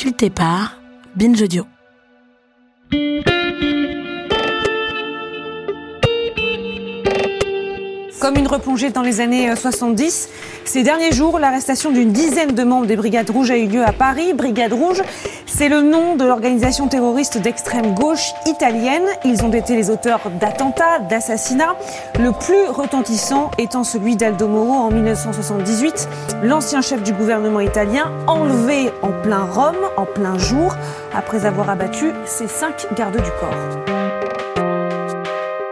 Sculpté par Binge Audio. Comme une replongée dans les années 70, ces derniers jours, l'arrestation d'une dizaine de membres des Brigades Rouges a eu lieu à Paris. Brigade Rouge, c'est le nom de l'organisation terroriste d'extrême gauche italienne. Ils ont été les auteurs d'attentats, d'assassinats, le plus retentissant étant celui d'Aldo Moro en 1978, l'ancien chef du gouvernement italien, enlevé en plein Rome, en plein jour, après avoir abattu ses cinq gardes du corps.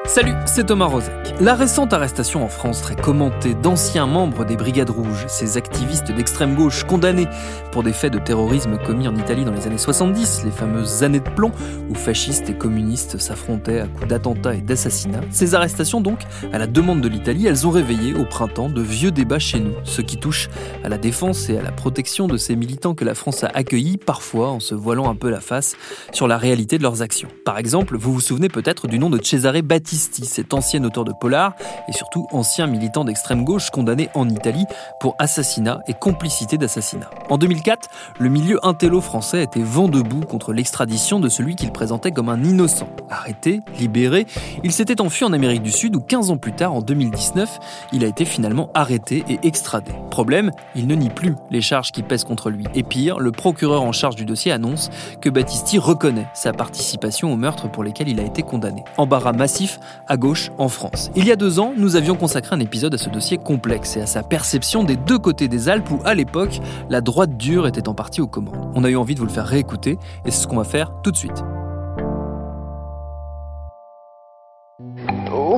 Salut, c'est Thomas Rozek. La récente arrestation en France très commentée d'anciens membres des Brigades Rouges, ces activistes d'extrême gauche condamnés pour des faits de terrorisme commis en Italie dans les années 70, les fameuses années de plomb où fascistes et communistes s'affrontaient à coups d'attentats et d'assassinats. Ces arrestations donc, à la demande de l'Italie, elles ont réveillé au printemps de vieux débats chez nous, ce qui touche à la défense et à la protection de ces militants que la France a accueillis, parfois en se voilant un peu la face sur la réalité de leurs actions. Par exemple, vous vous souvenez peut-être du nom de Cesare Battisti, cet ancien auteur de polar et surtout ancien militant d'extrême gauche condamné en Italie pour assassinat et complicité d'assassinat. En 2004, le milieu intello français était vent debout contre l'extradition de celui qu'il présentait comme un innocent. Arrêté, libéré, il s'était enfui en Amérique du Sud où 15 ans plus tard, en 2019, il a été finalement arrêté et extradé. Problème, il ne nie plus les charges qui pèsent contre lui. Et pire, le procureur en charge du dossier annonce que Battisti reconnaît sa participation aux meurtres pour lesquels il a été condamné. Embarras massif à gauche en France. Il y a deux ans, nous avions consacré un épisode à ce dossier complexe et à sa perception des deux côtés des Alpes où, à l'époque, la droite dure était en partie aux commandes. On a eu envie de vous le faire réécouter et c'est ce qu'on va faire tout de suite.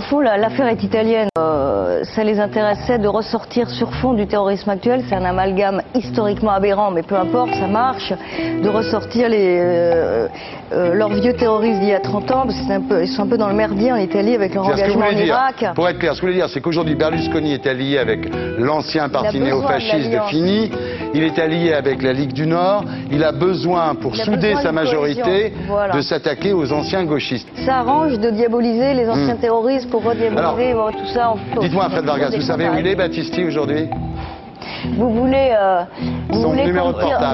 Au fond, la- l'affaire est italienne. Euh, ça les intéressait de ressortir sur fond du terrorisme actuel. C'est un amalgame historiquement aberrant, mais peu importe, ça marche. De ressortir les, euh, euh, leurs vieux terroristes d'il y a 30 ans, parce ils sont un peu dans le merdier en Italie avec leur engagement en dire, Irak. Pour être clair, ce que vous voulez dire, c'est qu'aujourd'hui, Berlusconi est allié avec l'ancien parti de néofasciste de. Fini, il est allié avec la Ligue du Nord, il a besoin, pour a souder besoin sa majorité. Voilà. de s'attaquer aux anciens gauchistes. Ça arrange de diaboliser les anciens Hmm. terroristes pour rediaboliser bon, tout ça. Dites-moi, Fred Vargas, vous savez où il est, Battisti, aujourd'hui? Vous voulez, euh, vous, voulez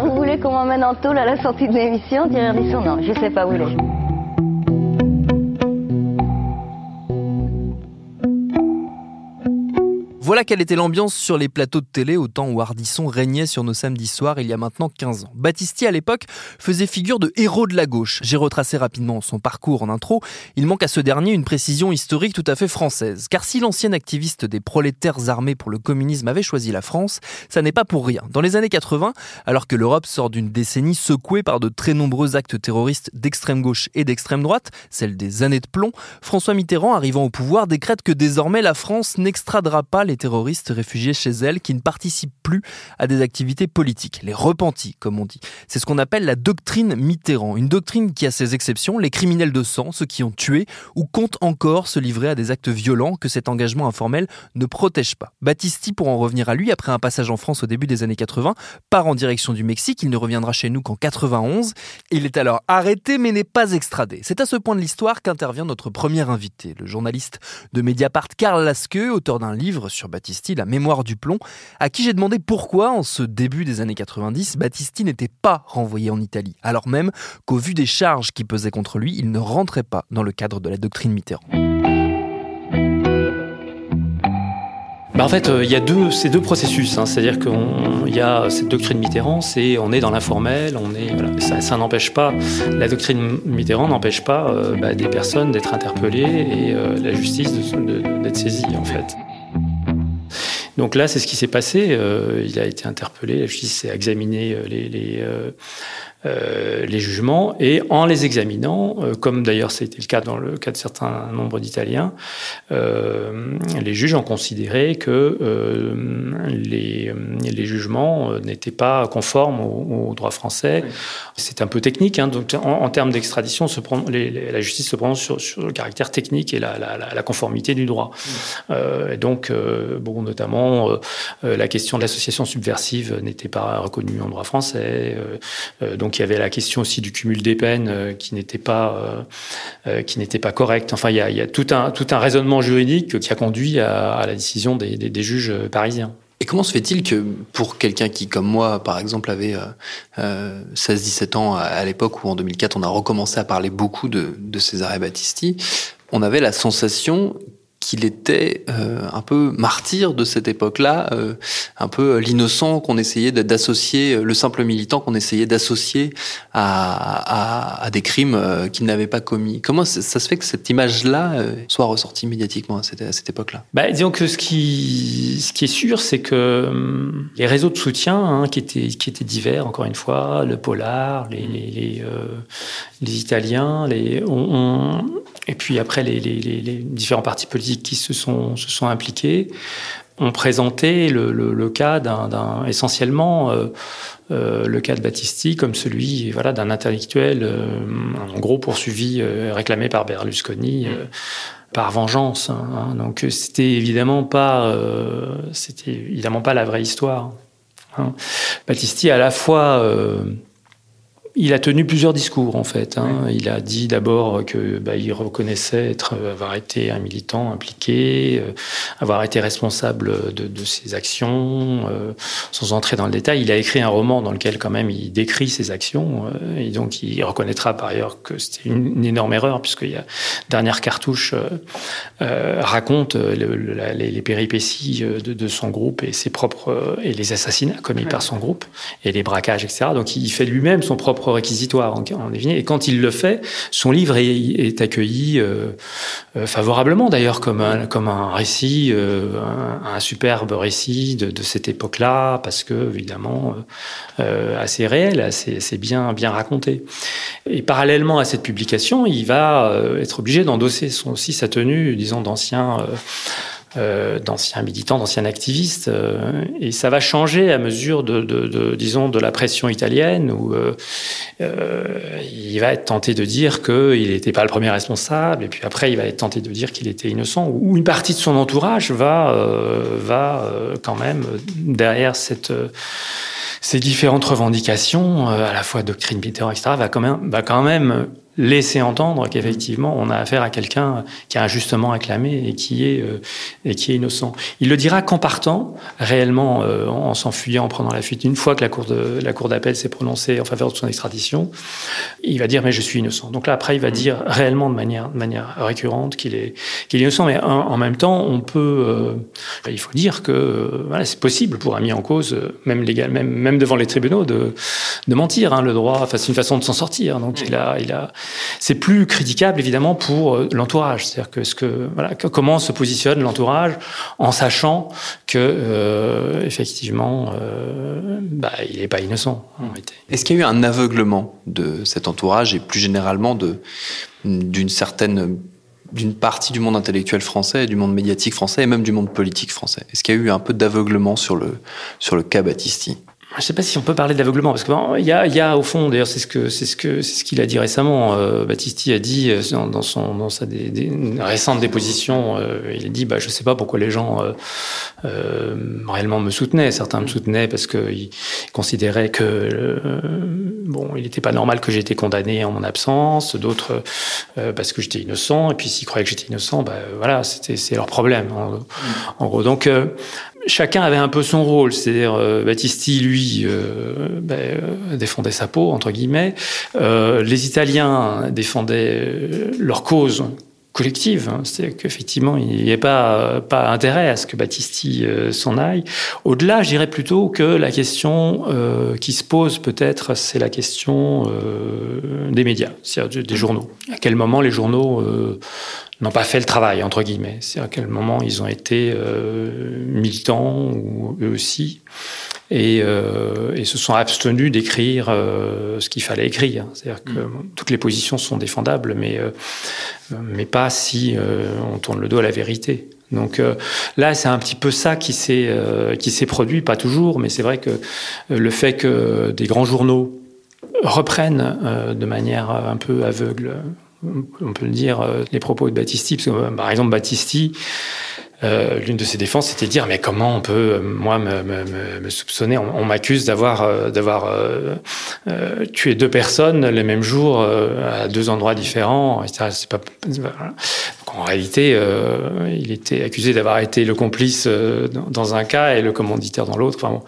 vous voulez qu'on m'emmène en tôle à la sortie de l'émission Thierry Ardisson Non, je sais pas où il est. Voilà quelle était l'ambiance sur les plateaux de télé au temps où Ardisson régnait sur nos samedis soirs il y a maintenant 15 ans. Battisti à l'époque faisait figure de héros de la gauche. J'ai retracé rapidement son parcours en intro. Il manque à ce dernier une précision historique tout à fait française. Car si l'ancien activiste des prolétaires armés pour le communisme avait choisi la France, ça n'est pas pour rien. Dans les années 80, alors que l'Europe sort d'une décennie secouée par de très nombreux actes terroristes d'extrême gauche et d'extrême droite, celle des années de plomb, François Mitterrand, arrivant au pouvoir, décrète que désormais la France n'extradera pas les les terroristes réfugiés chez elle qui ne participent plus à des activités politiques, les repentis comme on dit. C'est ce qu'on appelle la doctrine Mitterrand, une doctrine qui a ses exceptions, les criminels de sang, ceux qui ont tué ou comptent encore se livrer à des actes violents que cet engagement informel ne protège pas. Battisti, pour en revenir à lui, après un passage en France au début des années 80, part en direction du Mexique, il ne reviendra chez nous qu'en 91. Il est alors arrêté mais n'est pas extradé. C'est à ce point de l'histoire qu'intervient notre premier invité, le journaliste de Mediapart Karl Lasque, auteur d'un livre sur Battisti, La mémoire du plomb, à qui j'ai demandé pourquoi, en ce début des années 90, Battisti n'était pas renvoyé en Italie, alors même qu'au vu des charges qui pesaient contre lui, il ne rentrait pas dans le cadre de la doctrine Mitterrand. Bah en fait, euh, il y a deux, ces deux processus. Hein. C'est-à-dire qu'il y a cette doctrine Mitterrand, c'est on est dans l'informel, on est ça n'empêche pas la doctrine Mitterrand n'empêche pas euh, bah, des personnes d'être interpellées et euh, la justice d'être saisie en fait. Donc là, c'est ce qui s'est passé. Euh, il a été interpellé, la justice a examiné les, les, euh, euh, les jugements et en les examinant, euh, comme d'ailleurs c'était le cas dans le cas de certains nombres d'Italiens, euh, les juges ont considéré que les, les, jugements n'étaient pas conformes au, au droit français. Oui. C'est un peu technique, hein, donc en, en termes d'extradition, la justice se prononce sur, sur, le caractère technique et la, la, la conformité du droit. Oui. et donc, bon, notamment, la question de l'association subversive n'était pas reconnue en droit français. donc il y avait la question aussi du cumul des peines euh, qui n'était pas euh, euh, qui n'était pas correct. Enfin, il y, a, tout un tout un raisonnement juridique qui a conduit à, la décision des, des, juges parisiens. Et comment se fait-il que pour quelqu'un qui, comme moi, par exemple, avait euh, 16-17 ans à, l'époque où en 2004 on a recommencé à parler beaucoup de, de César Battisti, on avait la sensation qu'il était euh, un peu martyr de cette époque-là, euh, un peu l'innocent qu'on essayait d'associer, le simple militant qu'on essayait d'associer à, à, à, des crimes euh, qu'il n'avait pas commis. Comment ça se fait que cette image-là euh, soit ressortie médiatiquement à cette, époque-là? Bah, Disons que ce qui, ce qui est sûr, c'est que les réseaux de soutien hein, qui, étaient, qui étaient divers, encore une fois, le Polar, les, les, les, euh, les Italiens, les, on, on, et puis après les, les, les différents partis politiques qui se sont, se sont impliqués ont présenté le, le, le cas d'un essentiellement euh, euh, le cas de Battisti comme celui voilà d'un intellectuel euh, en gros poursuivi euh, réclamé par Berlusconi euh, par vengeance hein, donc c'était évidemment pas c'était évidemment pas la vraie histoire hein. Battisti à la fois il a tenu plusieurs discours en fait. Hein. Oui. Il a dit d'abord que bah, il reconnaissait être, avoir été un militant impliqué, euh, avoir été responsable de, de ses actions, euh, sans entrer dans le détail. Il a écrit un roman dans lequel quand même il décrit ses actions euh, et donc il reconnaîtra par ailleurs que c'était une, une, énorme erreur puisqu'il y a dernière cartouche euh, raconte le, la, les, les, péripéties de, de, son groupe et ses propres et les assassinats commis oui. par son groupe et les braquages etc. Donc il fait lui-même son propre réquisitoire en. Et quand il le fait, son livre est, accueilli euh, euh, favorablement d'ailleurs comme un, comme un récit, euh, un, superbe récit de, cette époque-là, parce que évidemment assez réel, assez, assez, bien, bien raconté. Et parallèlement à cette publication, il va être obligé d'endosser aussi sa tenue, disons, d'ancien euh, d'anciens militants, d'anciens activistes, euh, et ça va changer à mesure de, de, de disons, de la pression italienne, où euh, il va être tenté de dire qu'il n'était pas le premier responsable, et puis après il va être tenté de dire qu'il était innocent, ou une partie de son entourage va, va quand même derrière cette ces différentes revendications, à la fois doctrine Mitterrand, etc., va quand même, va quand même laisser entendre qu'effectivement on a affaire à quelqu'un qui a injustement acclamé et qui est euh, et qui est innocent. Il le dira qu'en partant réellement euh, en s'enfuyant en prenant la fuite une fois que la cour de la cour d'appel s'est prononcée en faveur de son extradition, il va dire mais je suis innocent. Donc là après il va dire réellement de manière de manière récurrente qu'il est qu'il est innocent mais en, en, même temps on peut euh, il faut dire que euh, voilà, c'est possible pour un mis en cause euh, même légal même même devant les tribunaux de de mentir hein, le droit enfin c'est une façon de s'en sortir. Donc il a il a c'est plus critiquable évidemment pour euh, l'entourage. C'est-à-dire que ce que voilà, que, comment se positionne l'entourage en sachant que euh, effectivement, euh, bah, il n'est pas innocent. Est-ce qu'il y a eu un aveuglement de cet entourage et plus généralement de d'une certaine d'une partie du monde intellectuel français, du monde médiatique français et même du monde politique français? Est-ce qu'il y a eu un peu d'aveuglement sur le, sur le cas Battisti je ne sais pas si on peut parler d'aveuglement parce que il y a, au fond d'ailleurs c'est ce que c'est ce que c'est ce qu'il a dit récemment. Euh, Battisti a dit euh, dans, son dans sa récente déposition, euh, il a dit bah je sais pas pourquoi les gens euh, réellement me soutenaient. Certains me soutenaient parce qu'ils considéraient que bon il n'était pas normal que été condamné en mon absence. D'autres parce que j'étais innocent et puis s'ils croyaient que j'étais innocent, bah voilà c'était c'est leur problème en, en gros. Donc chacun avait un peu son rôle, c'est-à-dire euh, Battisti, lui, euh, ben, euh, défendait sa peau, entre guillemets, euh, les Italiens défendaient leur cause collective, hein. c'est-à-dire qu'effectivement, il n'y a pas, pas intérêt à ce que Battisti s'en aille. Au-delà, je dirais plutôt que la question qui se pose peut-être, c'est la question des médias, c'est-à-dire des journaux. À quel moment les journaux n'ont pas fait le travail, entre guillemets. C'est à quel moment ils ont été euh, militants, ou eux aussi, et, euh, et se sont abstenus d'écrire euh, ce qu'il fallait écrire. C'est-à-dire que mm. toutes les positions sont défendables, mais, mais pas si on tourne le dos à la vérité. Donc là, c'est un petit peu ça qui s'est qui s'est produit, pas toujours, mais c'est vrai que le fait que des grands journaux reprennent de manière un peu aveugle on peut le dire, euh, les propos de Battisti, parce que, euh, par exemple, Battisti, euh, l'une de ses défenses, c'était de dire mais comment on peut moi me, soupçonner? On, m'accuse d'avoir d'avoir tué deux personnes le même jour à deux endroits différents. C'est pas. En réalité, il était accusé d'avoir été le complice dans un cas et le commanditaire dans l'autre. Enfin, bon,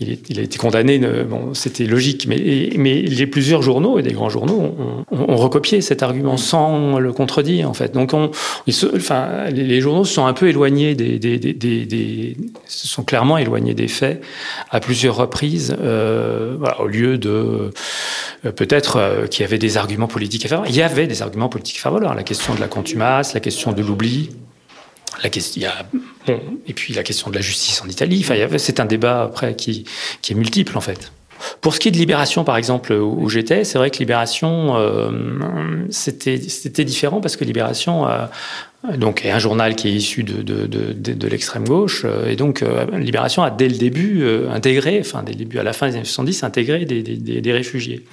il, est, il, a été condamné. Bon, c'était logique, mais mais les plusieurs journaux et des grands journaux ont, ont, ont recopié cet argument sans le contredire en fait. Donc on, se, enfin, les, journaux se sont un peu éloignés des, des, des, des, se sont clairement éloignés des faits à plusieurs reprises, euh, voilà, au lieu de euh, peut-être euh, qu'il y avait des arguments politiques à faire. Il y avait des arguments politiques à faire valoir. La question de la contumace, la question de l'oubli. Et puis la question de la justice en Italie. Enfin, c'est un débat après qui, qui est multiple en fait. Pour ce qui est de Libération, par exemple, où j'étais, c'est vrai que Libération, euh, c'était différent parce que Libération donc est un journal qui est issu de, de, de, de l'extrême gauche et donc euh, Libération a dès le début euh, intégré, enfin dès le début à la fin des années 70, intégré des, des, des réfugiés.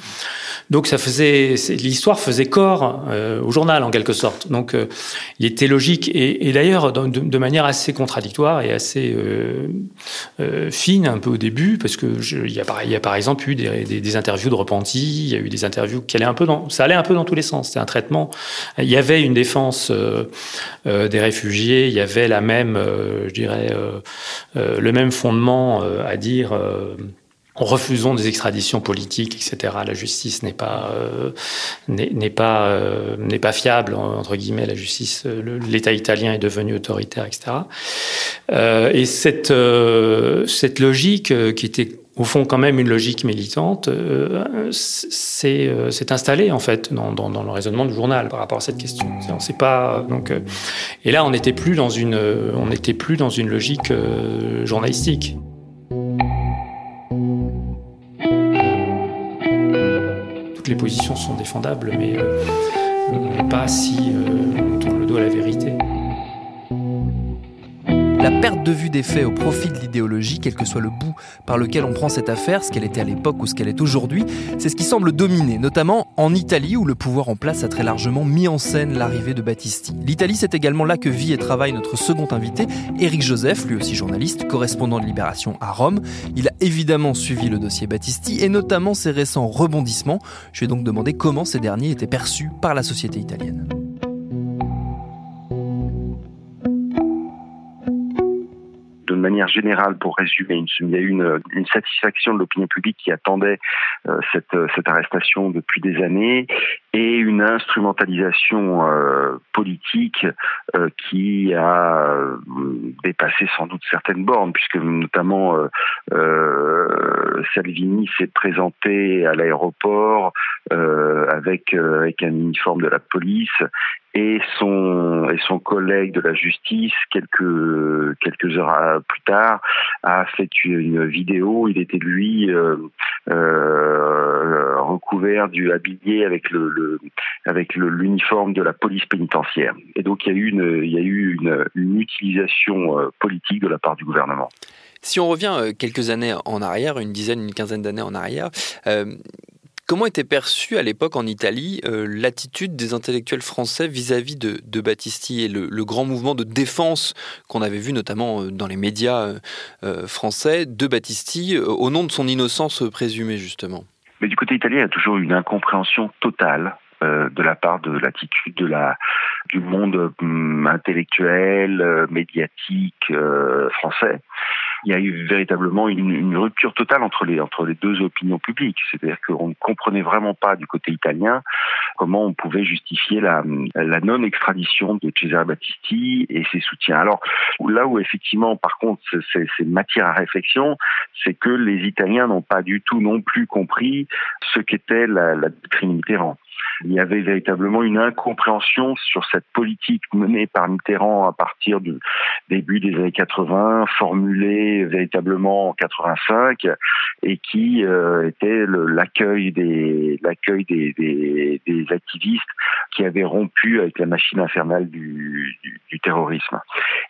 Donc ça faisait, l'histoire faisait corps euh, au journal en quelque sorte. Donc euh, il était logique et, et d'ailleurs de, manière assez contradictoire et assez euh, euh, fine un peu au début parce que il, y a par, exemple eu des, des, interviews de repentis, il y a eu des interviews qui allaient un peu dans, ça allait un peu dans tous les sens. C'était un traitement. Il y avait une défense euh, euh, des réfugiés, il y avait la même, je dirais, le même fondement à dire refusons des extraditions politiques, etc. La justice n'est pas euh, n'est pas euh, n'est pas fiable entre guillemets. La justice, euh, l'État italien est devenu autoritaire, etc. Euh, et cette euh, cette logique euh, qui était au fond quand même une logique militante, c'est c'est installé en fait dans, dans, dans, le raisonnement du journal par rapport à cette question. On sait pas donc et là on n'était plus dans une on n'était plus dans une logique journalistique. toutes les positions sont défendables, mais euh, pas si euh, on tourne le dos à la vérité. La perte de vue des faits au profit de l'idéologie, quel que soit le bout par lequel on prend cette affaire, ce qu'elle était à l'époque ou ce qu'elle est aujourd'hui, c'est ce qui semble dominer, notamment en Italie où le pouvoir en place a très largement mis en scène l'arrivée de Battisti. L'Italie, c'est également là que vit et travaille notre second invité, Éric Joseph, lui aussi journaliste, correspondant de Libération à Rome. Il a évidemment suivi le dossier Battisti et notamment ses récents rebondissements. Je vais donc demander comment ces derniers étaient perçus par la société italienne. Générale, pour résumer, il y a eu une, satisfaction de l'opinion publique qui attendait euh, cette, cette, arrestation depuis des années et une instrumentalisation euh, politique euh, qui a euh, dépassé sans doute certaines bornes, puisque notamment Salvini s'est présenté à l'aéroport avec, un uniforme de la police et son et son collègue de la justice quelques quelques heures plus tard a fait une vidéo. Il était lui recouvert du habillé avec le, avec l'uniforme de la police pénitentiaire. Et donc il y a eu une, utilisation politique de la part du gouvernement. Si on revient quelques années en arrière, une dizaine, une quinzaine d'années en arrière, Comment était perçue à l'époque en Italie euh, l'attitude des intellectuels français vis-à-vis de, Battisti et le, grand mouvement de défense qu'on avait vu notamment euh, dans les médias euh, français de Battisti au nom de son innocence présumée justement? Mais du côté italien, il y a toujours une incompréhension totale de la part de l'attitude de la du monde hum, intellectuel, médiatique français il y a eu véritablement une, rupture totale entre les, entre les deux opinions publiques. C'est-à-dire qu'on ne comprenait vraiment pas du côté italien comment on pouvait justifier la, non-extradition de Cesare Battisti et ses soutiens. Alors là où effectivement, par contre, c'est matière à réflexion, c'est que les Italiens n'ont pas du tout non plus compris ce qu'était la, la Mitterrand. Il y avait véritablement une incompréhension sur cette politique menée par Mitterrand à partir du début des années 80, formulée véritablement en 85, et qui euh, était l'accueil des l'accueil des, des, des, activistes qui avaient rompu avec la machine infernale du, du, terrorisme.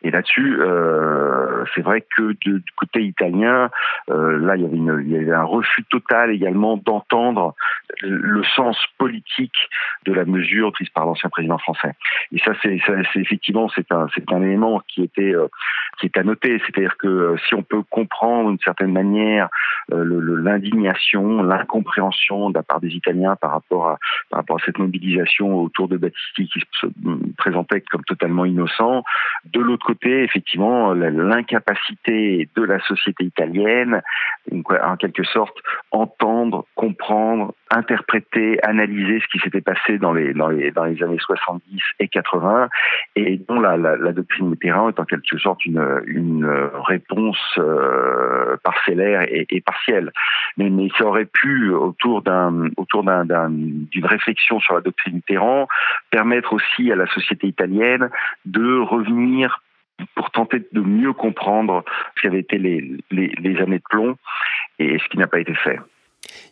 Et là-dessus, euh, c'est vrai que du côté italien, euh, là, il y, avait un refus total également d'entendre le sens politique de la mesure prise par l'ancien président français. Et ça, c'est effectivement c'est un un élément qui était euh, qui est à noter. C'est-à-dire que euh, si on peut comprendre d'une certaine manière l'indignation, l'incompréhension de la part des Italiens par rapport à cette mobilisation autour de Battisti qui se présentait comme totalement innocent, de l'autre côté, effectivement, l'incapacité de la société italienne, en quelque sorte, entendre, comprendre, interpréter, analyser ce qui s'était passé dans les, années 70 et 80, et dont la, la, la doctrine Mitterrand est en quelque sorte une, réponse euh, parcellaire et, partielle. Mais, ça aurait pu, autour d'un autour d'un d'une réflexion sur la doctrine Mitterrand, permettre aussi à la société italienne de revenir pour tenter de mieux comprendre ce qu'avaient été les, années de plomb et ce qui n'a pas été fait.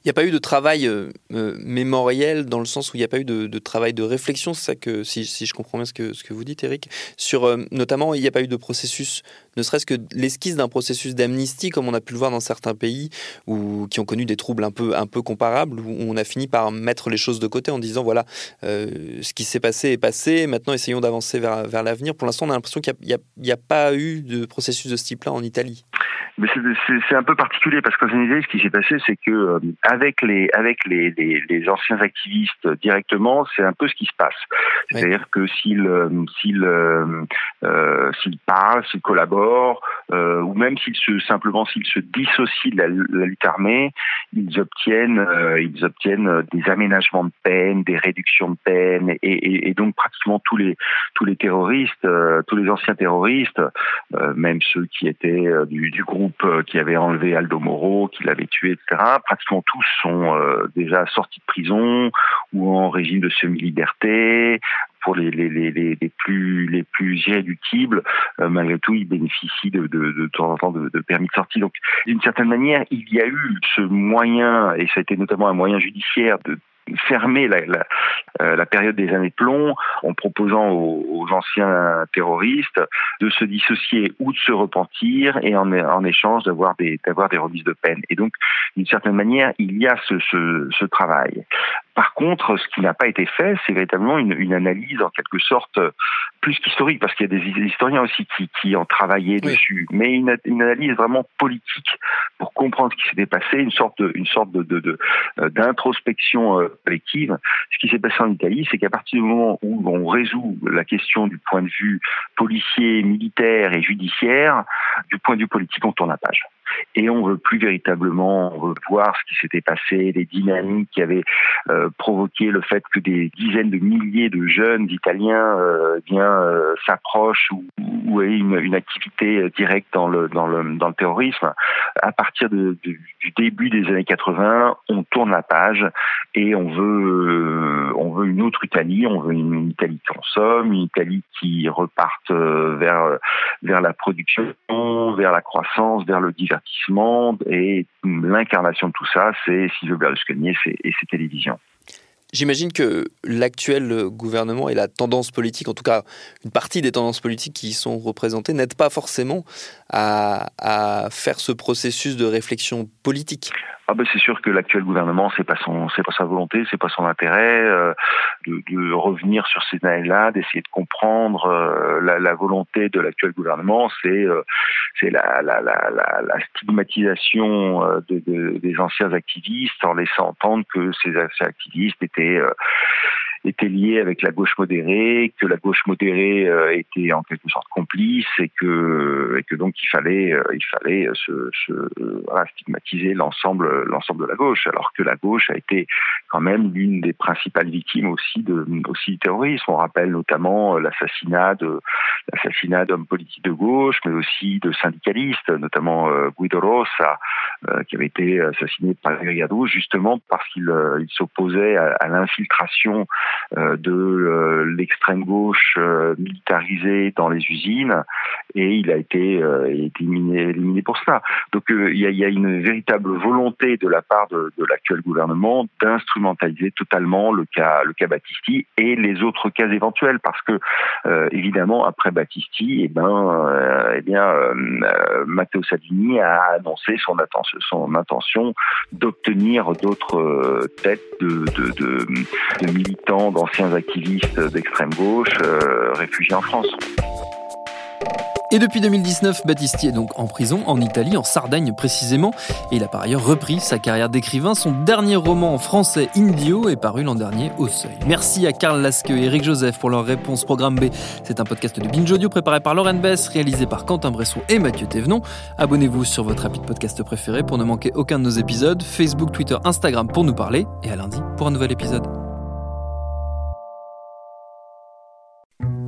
Il n'y a pas eu de travail euh, euh, mémoriel dans le sens où il n'y a pas eu de, travail de réflexion, c'est ça que, si, je comprends bien ce que, ce que vous dites, Eric, sur euh, notamment il n'y a pas eu de processus, ne serait-ce que l'esquisse d'un processus d'amnistie, comme on a pu le voir dans certains pays où, qui ont connu des troubles un peu, un peu comparables, où on a fini par mettre les choses de côté en disant voilà, ce qui s'est passé est passé, maintenant essayons d'avancer vers, vers l'avenir. Pour l'instant, on a l'impression qu'il n'y a, a, pas eu de processus de ce type-là en Italie. Mais c'est un peu particulier parce qu'en Italie, ce qui s'est passé, c'est que euh, avec les avec les, les, les anciens activistes directement, c'est un peu ce qui se passe. C'est-à-dire que s'ils euh, s'ils euh, euh, s'ils parlent, s'ils collaborent, euh, ou même s'ils se simplement s'ils se dissocient de la, lutte armée, ils obtiennent ils obtiennent des aménagements de peine, des réductions de peine, et, donc pratiquement tous les terroristes, tous les anciens terroristes, même ceux qui étaient du, du groupe euh, qui avait enlevé Aldo Moro, qui l'avait tué, etc. Pratiquement tous sont euh, déjà sortis de prison ou en régime de semi-liberté. Pour les, les, les, les, plus les plus irréductibles, euh, malgré tout, ils bénéficient de, de, de, temps en temps de, permis de sortie. Donc, d'une certaine manière, il y a eu ce moyen, et ça a été notamment un moyen judiciaire de fermer la, la, euh, période des années de plomb en proposant aux, anciens terroristes de se dissocier ou de se repentir et en, en échange d'avoir des, des remises de peine. Et donc, d'une certaine manière, il y a ce, ce travail. Par contre, ce qui n'a pas été fait, c'est véritablement une, une, analyse en quelque sorte plus qu'historique, parce qu'il y a des historiens aussi qui, qui ont travaillé oui. dessus, mais une, une, analyse vraiment politique pour comprendre ce qui s'était passé, une sorte de, une sorte de, de, de euh, d'introspection euh, collective. Ce qui s'est passé en Italie, c'est qu'à partir du moment où on résout la question du point de vue policier, militaire et judiciaire, du point de vue politique, on tourne la page et on veut plus véritablement voir ce qui s'était passé, les dynamiques qui avaient euh, provoqué le fait que des dizaines de milliers de jeunes Italiens euh, bien euh, s'approchent ou, ou aient une, une, activité directe dans le dans le dans le terrorisme. À partir de, de, du début des années 80, on tourne la page et on veut euh, on veut une autre Italie, on veut une, une Italie qui consomme, une Italie qui reparte euh, vers vers la production, vers la croissance, vers le divertissement et l'incarnation de tout ça, c'est Silvio Berlusconi et ses télévisions. J'imagine que l'actuel gouvernement et la tendance politique, en tout cas une partie des tendances politiques qui y sont représentées, n'aident pas forcément à faire ce processus de réflexion politique. Ah ben c'est sûr que l'actuel gouvernement, c'est pas son, c'est pas sa volonté, c'est pas son intérêt euh, de, de, revenir sur ces années-là, d'essayer de comprendre euh, la, la, volonté de l'actuel gouvernement. C'est, euh, c'est la, la, la, stigmatisation euh, de, de, des anciens activistes en laissant entendre que ces anciens activistes étaient était lié avec la gauche modérée, que la gauche modérée euh, était en quelque sorte complice et que, et que donc il fallait, euh, il fallait se, se stigmatiser l'ensemble, l'ensemble de la gauche, alors que la gauche a été quand même l'une des principales victimes aussi de, aussi du terrorisme. On rappelle notamment l'assassinat de, l'assassinat d'hommes politiques de gauche, mais aussi de syndicalistes, notamment euh, Guido Rossa, qui avait été assassiné par Brigade justement parce qu'il il s'opposait à, à l'infiltration euh, de euh, l'extrême gauche euh, militarisée dans les usines et il a été, éliminé, pour cela. Donc il y a, une véritable volonté de la part de, l'actuel gouvernement d'instrumentaliser totalement le cas, le cas Battisti et les autres cas éventuels parce que évidemment après Battisti, eh ben, eh bien Matteo Salvini a annoncé son, attention, son intention d'obtenir d'autres têtes de militants d'anciens activistes d'extrême gauche euh, réfugiés en France. Et depuis 2019, Battisti est donc en prison, en Italie, en Sardaigne précisément. Et il a par ailleurs repris sa carrière d'écrivain. Son dernier roman en français, Indio, est paru l'an dernier au Seuil. Merci à Karl Lasque et Eric Joseph pour leur réponse. Programme B, c'est un podcast de Binge Audio préparé par Lauren Bess, réalisé par Quentin Bresson et Mathieu Thévenon. Abonnez-vous sur votre rapide podcast préféré pour ne manquer aucun de nos épisodes. Facebook, Twitter, Instagram pour nous parler. Et à lundi pour un nouvel épisode.